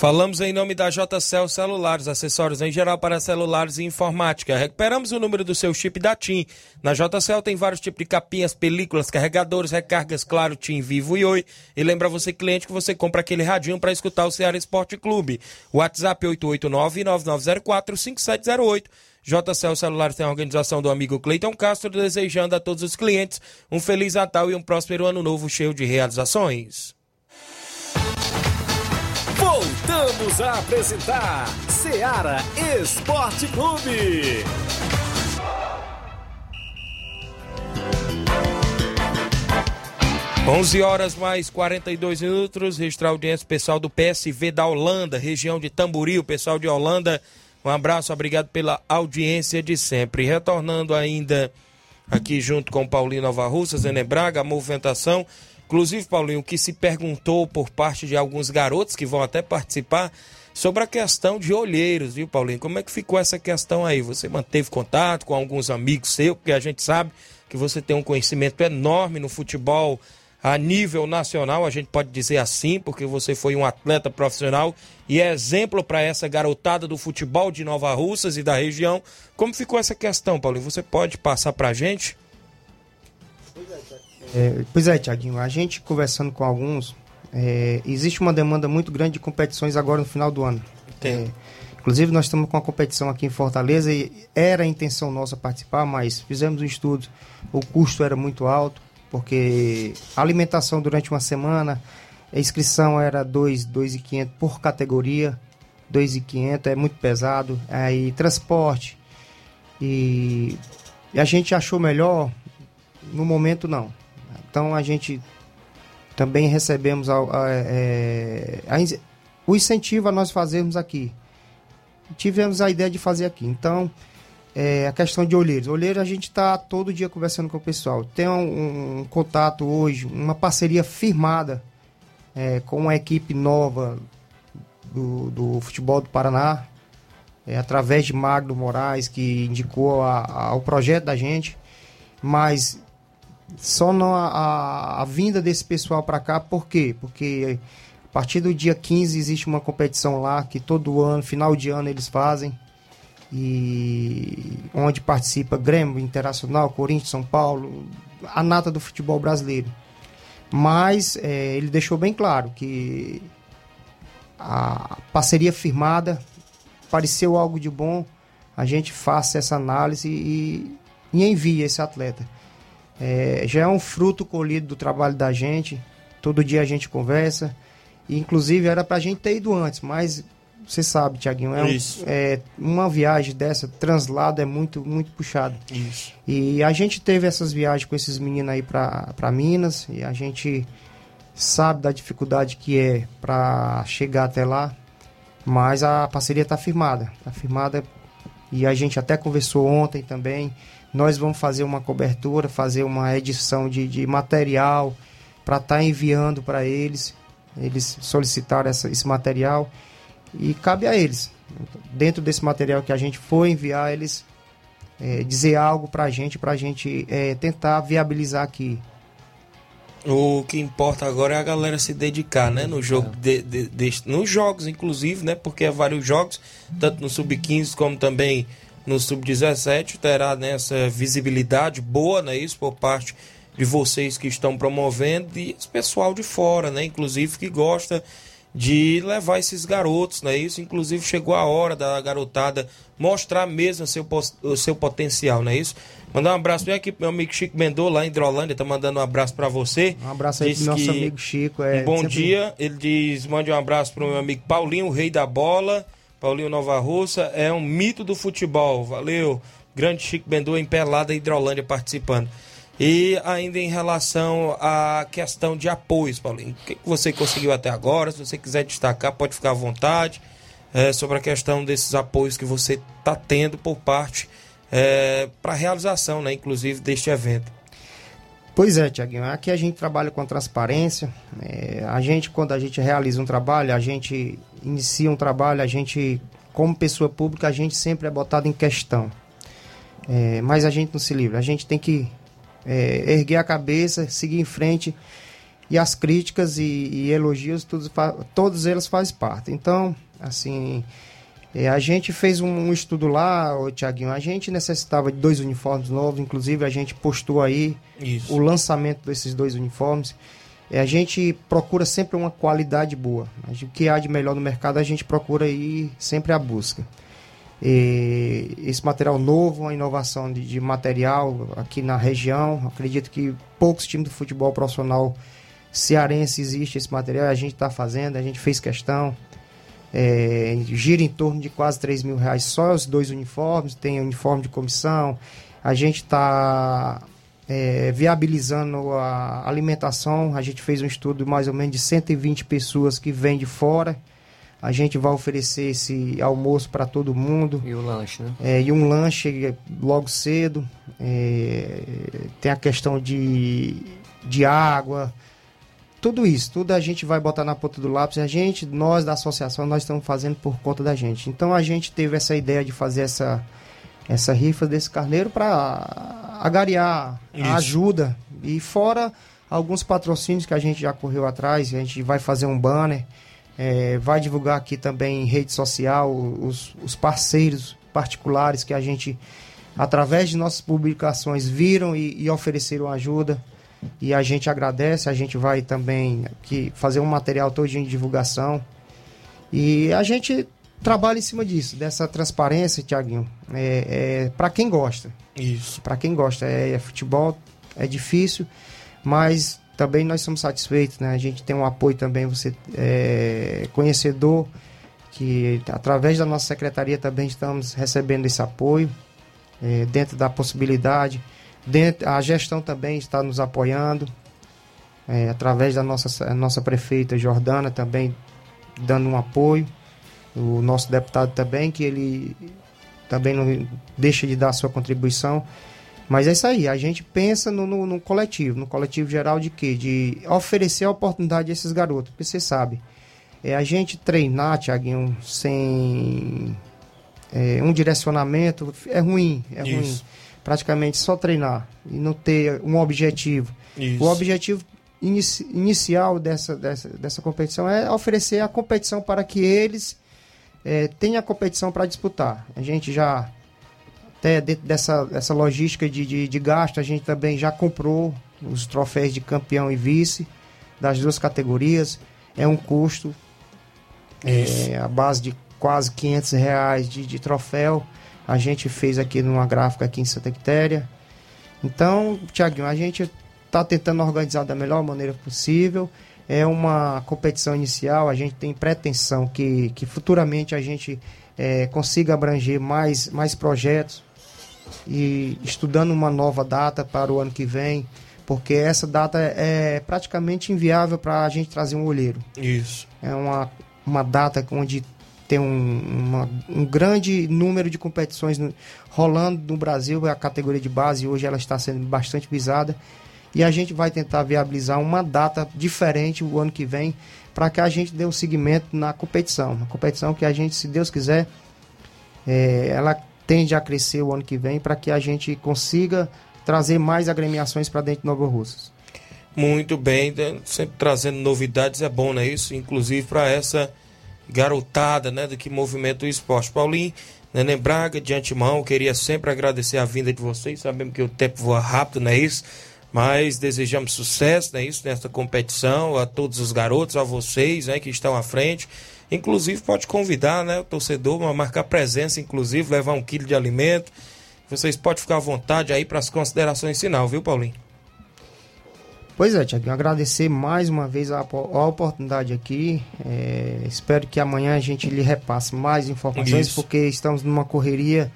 Falamos em nome da JCL Celulares, acessórios em geral para celulares e informática. Recuperamos o número do seu chip da TIM. Na JCL tem vários tipos de capinhas, películas, carregadores, recargas, claro, TIM, Vivo e Oi. E lembra você, cliente, que você compra aquele radinho para escutar o Ceará Esporte Clube. WhatsApp 889-9904-5708. JCL Celulares tem a organização do amigo Cleiton Castro, desejando a todos os clientes um feliz Natal e um próspero ano novo cheio de realizações. Voltamos a apresentar Seara Esporte Clube. 11 horas mais 42 minutos, registrar audiência pessoal do PSV da Holanda, região de Tamboril, pessoal de Holanda, um abraço, obrigado pela audiência de sempre. Retornando ainda aqui junto com Paulinho Nova Russa, Zene Braga, a movimentação, inclusive Paulinho, que se perguntou por parte de alguns garotos que vão até participar sobre a questão de olheiros, viu Paulinho? Como é que ficou essa questão aí? Você manteve contato com alguns amigos seus, porque a gente sabe que você tem um conhecimento enorme no futebol a nível nacional, a gente pode dizer assim, porque você foi um atleta profissional e é exemplo para essa garotada do futebol de Nova Russas e da região. Como ficou essa questão, Paulinho? Você pode passar para a gente? É, pois é, Tiaguinho, a gente conversando com alguns, é, existe uma demanda muito grande de competições agora no final do ano. É, inclusive, nós estamos com uma competição aqui em Fortaleza e era a intenção nossa participar, mas fizemos um estudo, o custo era muito alto porque alimentação durante uma semana, a inscrição era 2, 2.500 por categoria, 2.500 é muito pesado, aí transporte, e, e, a gente achou melhor, no momento não. Então a gente também recebemos a, a, é, a, o incentivo a nós fazermos aqui. Tivemos a ideia de fazer aqui. Então, é, a questão de olheiros. Olheiros a gente está todo dia conversando com o pessoal. Tem um, um contato hoje, uma parceria firmada é, com uma equipe nova do, do futebol do Paraná, é, através de Magno Moraes, que indicou a, a, o projeto da gente. Mas só a, a, vinda desse pessoal para cá, por quê? Porque a partir do dia 15 existe uma competição lá que todo ano, final de ano, eles fazem e onde participa Grêmio, Internacional, Corinthians, São Paulo, a nata do futebol brasileiro. Mas é, ele deixou bem claro que a parceria firmada pareceu algo de bom, a gente faça essa análise e, e envia esse atleta. É, já é um fruto colhido do trabalho da gente, todo dia a gente conversa, inclusive era para a gente ter ido antes, mas você sabe, Tiaguinho, é, um, é, uma viagem dessa, translado, é muito, muito puxado. Isso. E a gente teve essas viagens com esses meninos aí para Minas, e a gente sabe da dificuldade que é para chegar até lá, mas a parceria está firmada, está firmada e a gente até conversou ontem também. Nós vamos fazer uma cobertura, fazer uma edição de, de material para estar tá enviando para eles. Eles solicitaram essa, esse material e cabe a eles, dentro desse material que a gente for enviar, eles é, dizer algo para a gente, para a gente é, tentar viabilizar aqui. O que importa agora é a galera se dedicar, né? No jogo de, de, de, nos jogos, inclusive, né? Porque é vários jogos, tanto no Sub-15 como também no Sub-17, terá nessa né, visibilidade boa, né? Isso por parte de vocês que estão promovendo e esse pessoal de fora, né? Inclusive que gosta de levar esses garotos, né? Isso, inclusive, chegou a hora da garotada mostrar mesmo o seu, o seu potencial, não é isso? Mandar um abraço bem aqui pro meu amigo Chico Mendô, lá em Hidrolândia, tá mandando um abraço para você. Um abraço aí pro nosso amigo Chico. É, um bom sempre... dia, ele diz, mande um abraço pro meu amigo Paulinho, o rei da bola, Paulinho Nova Russa, é um mito do futebol, valeu. Grande Chico Mendô em Pelada, Hidrolândia, participando. E ainda em relação à questão de apoios, Paulinho, o que você conseguiu até agora? Se você quiser destacar, pode ficar à vontade é, sobre a questão desses apoios que você está tendo por parte é, para a realização, né, inclusive, deste evento. Pois é, Tiaguinho, aqui a gente trabalha com transparência. É, a gente, quando a gente realiza um trabalho, a gente inicia um trabalho, a gente, como pessoa pública, a gente sempre é botado em questão. É, mas a gente não se livra, a gente tem que é, erguer a cabeça, seguir em frente e as críticas e, e elogios, todos, todos eles fazem parte. Então, assim, é, a gente fez um, um estudo lá, Tiaguinho, a gente necessitava de dois uniformes novos, inclusive a gente postou aí Isso. o lançamento desses dois uniformes. É, a gente procura sempre uma qualidade boa. O que há de melhor no mercado, a gente procura ir sempre à busca. E esse material novo, uma inovação de, de, material aqui na região. Acredito que poucos times do futebol profissional cearense existe esse material. A gente está fazendo, a gente fez questão. É, gira em torno de quase 3 mil reais só os dois uniformes, tem uniforme de comissão. A gente está é, viabilizando a alimentação. A gente fez um estudo mais ou menos de 120 pessoas que vêm de fora. A gente vai oferecer esse almoço para todo mundo. E o lanche, né? É, e um lanche logo cedo. É, tem a questão de, de água. Tudo isso, tudo a gente vai botar na ponta do lápis. A gente, nós da associação, nós estamos fazendo por conta da gente. Então a gente teve essa ideia de fazer essa, essa rifa desse carneiro para agariar Isso. a ajuda. E fora alguns patrocínios que a gente já correu atrás, a gente vai fazer um banner. É, vai divulgar aqui também em rede social os, os parceiros particulares que a gente, através de nossas publicações, viram e, e ofereceram ajuda. E a gente agradece, a gente vai também aqui fazer um material todo de divulgação. E a gente trabalha em cima disso, dessa transparência, Tiaguinho. É, é para quem gosta. Isso. Para quem gosta. É, é futebol, é difícil, mas também nós somos satisfeitos, né? A gente tem um apoio também, você é conhecedor, que através da nossa secretaria também estamos recebendo esse apoio, é, dentro da possibilidade. Dentro, a gestão também está nos apoiando, é, através da nossa, nossa prefeita Jordana também dando um apoio. O nosso deputado também, que ele também não deixa de dar sua contribuição. Mas é isso aí, a gente pensa no, no, no coletivo, no coletivo geral de quê? De oferecer a oportunidade a esses garotos, porque você sabe, é a gente treinar, Tiaguinho, sem é, um direcionamento é ruim, é Isso. ruim. Praticamente só treinar e não ter um objetivo. Isso. O objetivo inici- inicial dessa, dessa, dessa competição é oferecer a competição para que eles é, tenham a competição para disputar. A gente já até dentro dessa, dessa logística de, de, de gasto, a gente também já comprou os troféus de campeão e vice das duas categorias. É um custo é, a base de quase 500 reais de, de troféu. A gente fez aqui numa gráfica aqui em Santa Quitéria. Então, Tiaguinho, a gente está tentando organizar da melhor maneira possível. É uma competição inicial, a gente tem pretensão que, que futuramente a gente é, consiga abranger mais, mais projetos e estudando uma nova data para o ano que vem, porque essa data é praticamente inviável para a gente trazer um olheiro. Isso. É uma, uma data onde tem um, uma- um grande número de competições no- rolando no Brasil, é a categoria de base, hoje ela está sendo bastante visada. E a gente vai tentar viabilizar uma data diferente o ano que vem para que a gente dê um seguimento na competição. Uma competição que a gente, se Deus quiser, é, ela tende a crescer o ano que vem para que a gente consiga trazer mais agremiações para dentro de Nova Russas. Muito bem, sempre trazendo novidades é bom, não é isso? Inclusive para essa garotada, né, do que movimenta o esporte. Paulinho, Neném Braga, de antemão, queria sempre agradecer a vinda de vocês, sabemos que o tempo voa rápido, não é isso? Mas desejamos sucesso, não é isso, nesta competição, a todos os garotos, a vocês, né, que estão à frente. Inclusive pode convidar, né, o torcedor a marcar presença, inclusive levar um quilo de alimento. Vocês podem ficar à vontade aí para as considerações final, viu, Paulinho? Pois é, Tiaguinho, agradecer mais uma vez a, a oportunidade aqui. É, espero que amanhã a gente lhe repasse mais informações, Isso. porque estamos numa correria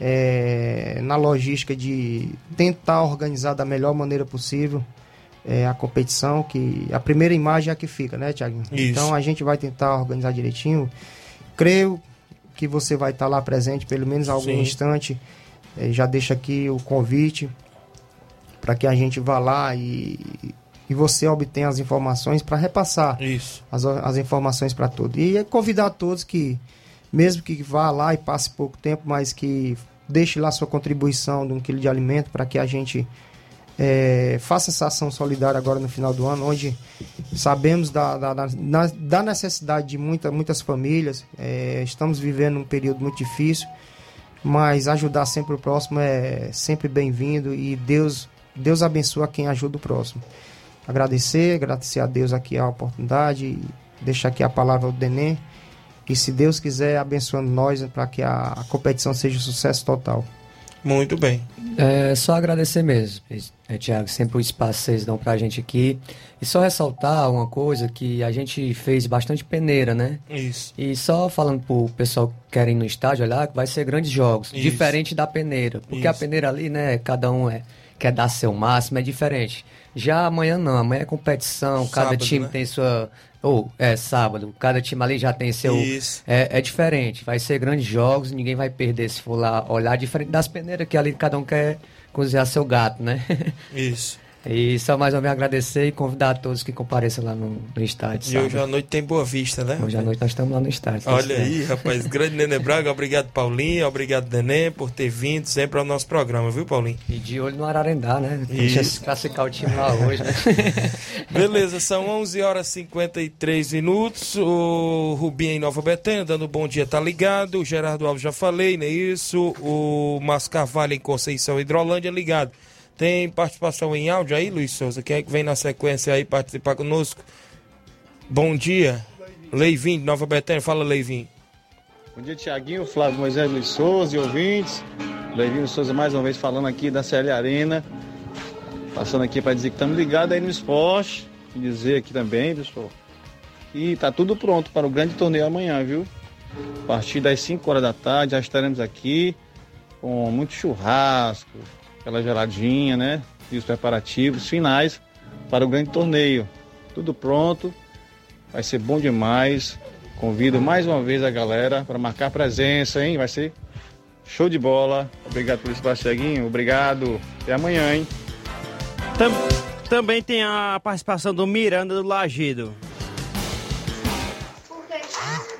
é, na logística de tentar organizar da melhor maneira possível é, a competição, que a primeira imagem é a que fica, né, Tiaguinho? Então a gente vai tentar organizar direitinho. Creio que você vai estar lá presente, pelo menos algum Sim. instante. É, já deixo aqui o convite para que a gente vá lá e, e você obtenha as informações para repassar Isso. as, as informações para todos. E convidar todos que, mesmo que vá lá e passe pouco tempo, mas que deixe lá sua contribuição de um quilo de alimento para que a gente é, faça essa ação solidária agora no final do ano, onde sabemos da, da, da- da necessidade de muita, muitas famílias. É, estamos vivendo um período muito difícil, mas ajudar sempre o próximo é sempre bem-vindo e Deus, Deus abençoa quem ajuda o próximo. Agradecer, agradecer a Deus aqui a oportunidade, deixar aqui a palavra do Denê. E se Deus quiser, abençoando nós para que a, a competição seja um sucesso total. Muito bem. É só agradecer mesmo, é, Tiago, sempre o espaço que vocês dão pra gente aqui. E só ressaltar uma coisa que a gente fez bastante peneira, né? Isso. E só falando pro pessoal que querem ir no estádio olhar, que vai ser grandes jogos, Isso. diferente da peneira. Porque a Isso. peneira ali, né, cada um é, quer dar seu máximo, é diferente. Já amanhã não, amanhã é competição, cada Sábado, time né? tem sua. Ou, é sábado, cada time ali já tem seu. Isso. É, é diferente, vai ser grandes jogos, ninguém vai perder se for lá olhar, diferente das peneiras, que ali cada um quer cozinhar seu gato, né? <laughs> Isso. E só mais uma vez agradecer e convidar a todos que compareçam lá no, no estádio. E hoje à noite tem Boa Vista, né? Hoje à noite nós estamos lá no estádio. se Olha aí, rapaz. Grande Nenê Braga, obrigado Paulinho, obrigado Nenê por ter vindo sempre ao nosso programa, viu Paulinho? E de olho no Ararendá, né? Deixa se classificar o time lá hoje, né? <laughs> Beleza, são 11 horas e 53 minutos. O Rubinho em Nova Betânia, dando bom dia, tá ligado. O Gerardo Alves já falei, não é isso? O Mascarvalho em Conceição Hidrolândia, ligado. Tem participação em áudio aí, Luiz Souza? Quem é que vem na sequência aí participar conosco? Bom dia. Leivinho, de Nova Betânia. Fala, Leivinho. Bom dia, Tiaguinho, Flávio Moisés Luiz Souza e ouvintes. Leivinho Souza mais uma vez falando aqui da CL Arena. Passando aqui para dizer que estamos ligados aí no esporte. E dizer aqui também, pessoal, que tá tudo pronto para o grande torneio amanhã, viu? A partir das 5 horas da tarde já estaremos aqui com muito churrasco, aquela geladinha, né? E os preparativos finais para o grande torneio. Tudo pronto, vai ser bom demais. Convido mais uma vez a galera para marcar presença, hein? Vai ser show de bola. Obrigado pelo espaço, Ceguinho. Obrigado. Até amanhã, hein? Tam- também tem a participação do Miranda do Lagedo.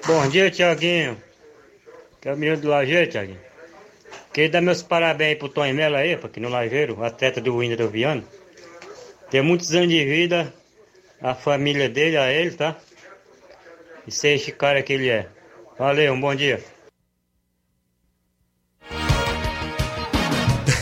Bom dia, Tiaguinho. Que é o menino do Lajeiro, Tiaguinho. Queria dar meus parabéns pro Tony Mello aí, aqui no Lajeiro, atleta do do Viano. Tem muitos anos de vida, a família dele, a ele, tá? E ser esse cara que ele é. Valeu, um bom dia.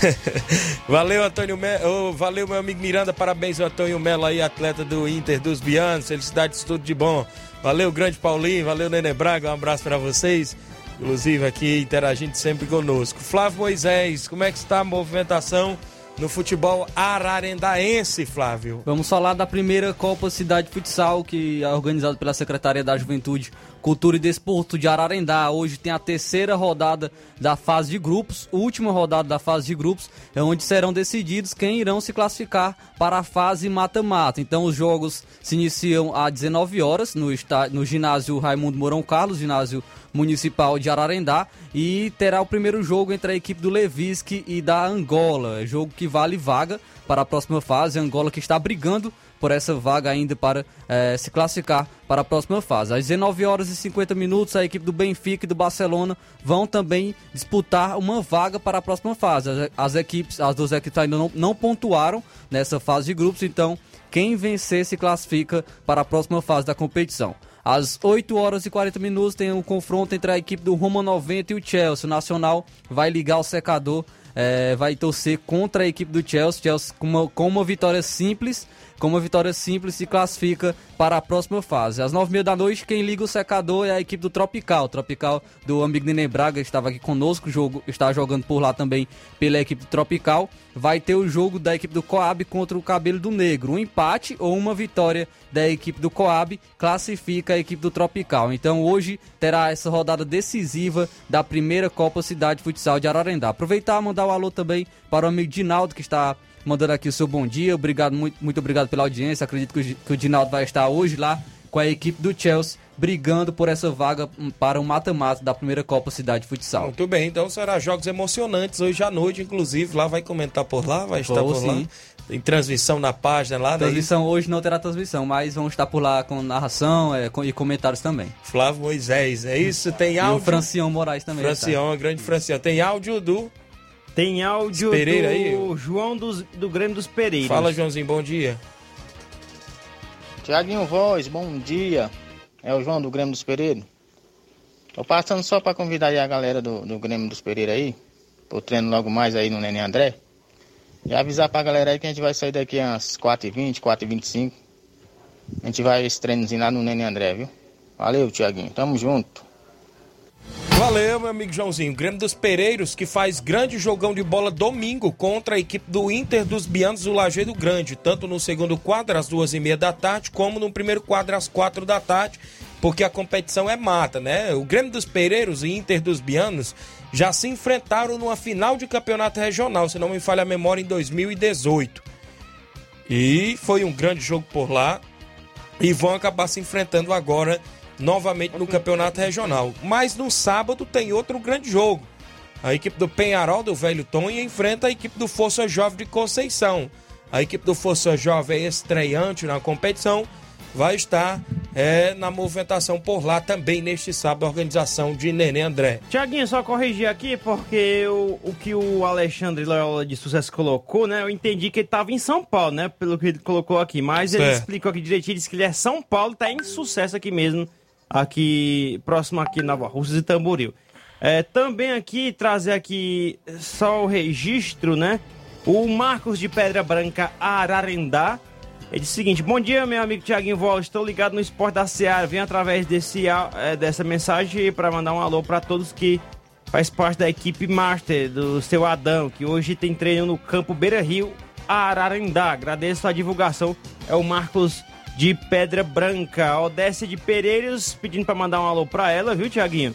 <laughs> Valeu, Antônio Melo. valeu, meu amigo Miranda. Parabéns, ao Antônio Melo aí, atleta do Inter dos Bianos. Felicidades, tudo de bom. Valeu, grande Paulinho. Valeu, Nenê Braga. Um abraço para vocês. Inclusive aqui interagindo sempre conosco. Flávio Moisés, como é que está a movimentação no futebol ararendaense, Flávio? Vamos falar da primeira Copa Cidade Futsal, que é organizada pela Secretaria da Juventude, Cultura e Desporto de Ararendá. Hoje tem a terceira rodada da fase de grupos, última rodada da fase de grupos, é onde serão decididos quem irão se classificar para a fase mata-mata. Então os jogos se iniciam às 19 horas no, no ginásio Raimundo Mourão Carlos, ginásio municipal de Ararendá, e terá o primeiro jogo entre a equipe do Levisque e da Angola, jogo que vale vaga para a próxima fase. Angola que está brigando por essa vaga ainda para eh, se classificar para a próxima fase. Às 19 horas e 50 minutos, a equipe do Benfica e do Barcelona vão também disputar uma vaga para a próxima fase. As, as equipes, as duas equipes ainda não, não pontuaram nessa fase de grupos, então quem vencer se classifica para a próxima fase da competição. Às 8 horas e 40 minutos tem um confronto entre a equipe do Roma 90 e o Chelsea. O Nacional vai ligar o secador, eh, vai torcer contra a equipe do Chelsea. Chelsea com uma, com uma vitória simples, com uma vitória simples se classifica para a próxima fase. Às 9h30 da noite, quem liga o secador é a equipe do Tropical. Tropical do amigo Nenê Braga estava aqui conosco, jogo, está jogando por lá também pela equipe do Tropical. Vai ter o jogo da equipe do Coab contra o Cabelo do Negro. Um empate ou uma vitória da equipe do Coab classifica a equipe do Tropical. Então hoje terá essa rodada decisiva da primeira Copa Cidade Futsal de Ararendá. Aproveitar e mandar o alô também para o amigo Dinaldo que está mandando aqui o seu bom dia. Obrigado, muito, muito obrigado pela audiência. Acredito que o, que o Dinaldo vai estar hoje lá com a equipe do Chelsea brigando por essa vaga hum, para o mata-mata da primeira Copa Cidade Futsal. Muito bem, então será jogos emocionantes hoje à noite, inclusive. Lá vai comentar por lá, vai estar Vou, por lá. sim. Tem transmissão na página lá, né? Transmissão hoje não terá transmissão, mas vamos estar por lá com narração é, com- e comentários também. Flávio Moisés, é isso? Tem E áudio. o Francião Moraes também. Francião, grande Francião. Tem áudio do. Tem áudio Pereira do aí? João dos, do Grêmio dos Pereiros. Fala, Joãozinho, bom dia. Tiaguinho Voz, bom dia. É o João do Grêmio dos Pereira. Tô passando só para convidar aí a galera do, do Grêmio dos Pereira aí, pro treino logo mais aí no Nenê André. E avisar pra galera aí que a gente vai sair daqui às 4h20, 4h25. A gente vai esse treinozinho lá no Nenê André, viu? Valeu, Tiaguinho. Tamo junto. Valeu, meu amigo Joãozinho. Grêmio dos Pereiros que faz grande jogão de bola domingo contra a equipe do Inter dos Bianos do Lajeado Grande, tanto no segundo quadro às duas e meia da tarde, como no primeiro quadro às quatro da tarde, porque a competição é mata, né? O Grêmio dos Pereiros e Inter dos Bianos já se enfrentaram numa final de campeonato regional, se não me falha a memória, em 2018. E foi um grande jogo por lá. E vão acabar se enfrentando agora novamente no campeonato regional. Mas no sábado tem outro grande jogo. A equipe do Penharol do Velho Tonho enfrenta a equipe do Força Jovem de Conceição. A equipe do Força Jovem é estreante na competição, vai estar é, na movimentação por lá também neste sábado, a organização de Nenê André. Tiaguinho, só corrigir aqui, porque o, o que o Alexandre Loyola de Sucesso colocou, né? Eu entendi que ele estava em São Paulo, né? Pelo que ele colocou aqui. Mas ele Certo. explicou aqui direitinho, disse que ele é São Paulo, tá em sucesso aqui mesmo, aqui, próximo aqui Nova Russas e Tamboril. É, também aqui, trazer aqui só o registro, né? O Marcos de Pedra Branca Ararendá, ele o seguinte: Bom dia, meu amigo Tiaguinho Voz. Estou ligado no Esporte da Seara. Venho através desse, eh, dessa mensagem para mandar um alô para todos que faz parte da equipe Master do seu Adão, que hoje tem treino no campo Beira Rio, Ararendá. Agradeço a divulgação. É o Marcos de Pedra Branca. Odécia de Pereiros pedindo para mandar um alô para ela, viu, Tiaguinho?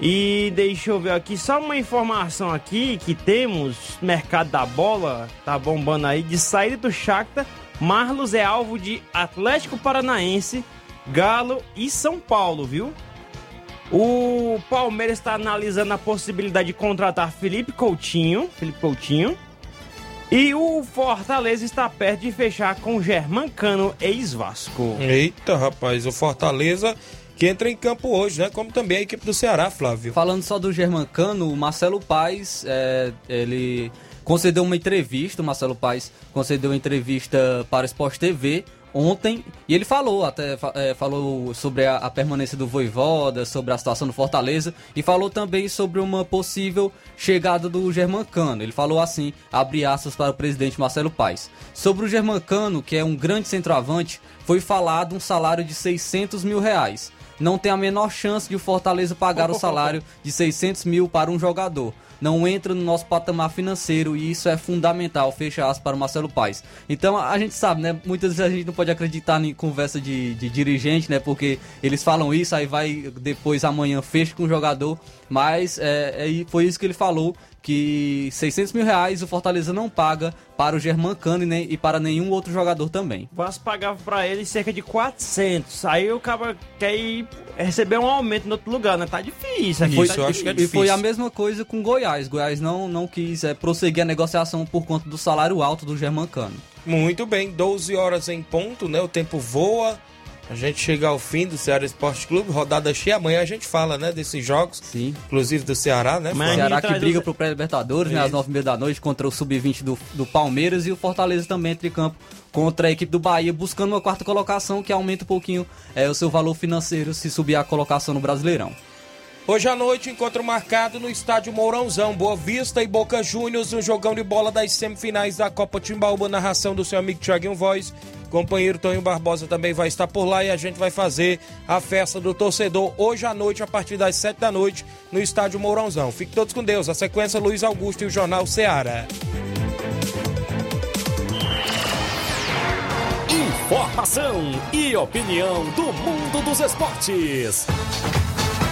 E deixa eu ver aqui, só uma informação aqui que temos, mercado da bola, tá bombando aí, de saída do Shakhtar, Marlos é alvo de Atlético Paranaense, Galo e São Paulo, viu? O Palmeiras está analisando a possibilidade de contratar Felipe Coutinho, Felipe Coutinho. E o Fortaleza está perto de fechar com Germancano, ex-Vasco. Eita, rapaz, o Fortaleza que entra em campo hoje, né? Como também a equipe do Ceará, Flávio. Falando só do Germancano, o Marcelo Paes, é, ele concedeu uma entrevista, o Marcelo Paes concedeu uma entrevista para o Sport TV ontem, e ele falou até é, falou sobre a, a permanência do Voivoda, sobre a situação do Fortaleza, e falou também sobre uma possível chegada do Germancano. Ele falou assim, abre aspas para o presidente Marcelo Paes. Sobre o Germancano, que é um grande centroavante, foi falado um salário de 600 mil reais não tem a menor chance de o Fortaleza pagar o salário de 600 mil para um jogador. Não entra no nosso patamar financeiro e isso é fundamental, fecha aspas para o Marcelo Paes. Então a gente sabe, né? Muitas vezes a gente não pode acreditar em conversa de, de dirigente, né? Porque eles falam isso, aí vai depois amanhã fecha com o jogador. Mas é, é- foi isso que ele falou, que 600 mil reais o Fortaleza não paga para o Germancano e, nem, e para nenhum outro jogador também. O Vasco pagava pra ele cerca de 400. Aí o cara quer ir receber um aumento em outro lugar, né? Tá difícil aqui. Foi- tá difícil. E foi a mesma coisa com Goiás. Goiás não, não quis é, prosseguir a negociação por conta do salário alto do Germancano. Muito bem, 12 horas em ponto, né? O tempo voa. A gente chega ao fim do Ceará Esporte Clube, rodada cheia. Amanhã a gente fala, né, desses jogos. Sim. Inclusive do Ceará, né? O Flávio? Ceará que briga pro pré-libertadores, né, às Isso. nove e meia da noite, contra o Sub-20 do, do Palmeiras e o Fortaleza também entre campo contra a equipe do Bahia, buscando uma quarta colocação que aumenta um pouquinho é, o seu valor financeiro se subir a colocação no Brasileirão. Hoje à noite, encontro marcado no estádio Mourãozão, Boa Vista e Boca Juniors, no jogão de bola das semifinais da Copa Timbaúba, narração do seu amigo Thiaguinho Voz. Companheiro Tonho Barbosa também vai estar por lá e a gente vai fazer a festa do torcedor hoje à noite, a partir das sete da noite, no estádio Mourãozão. Fiquem todos com Deus. A sequência, Luiz Augusto e o Jornal Ceará. Informação e opinião do mundo dos esportes.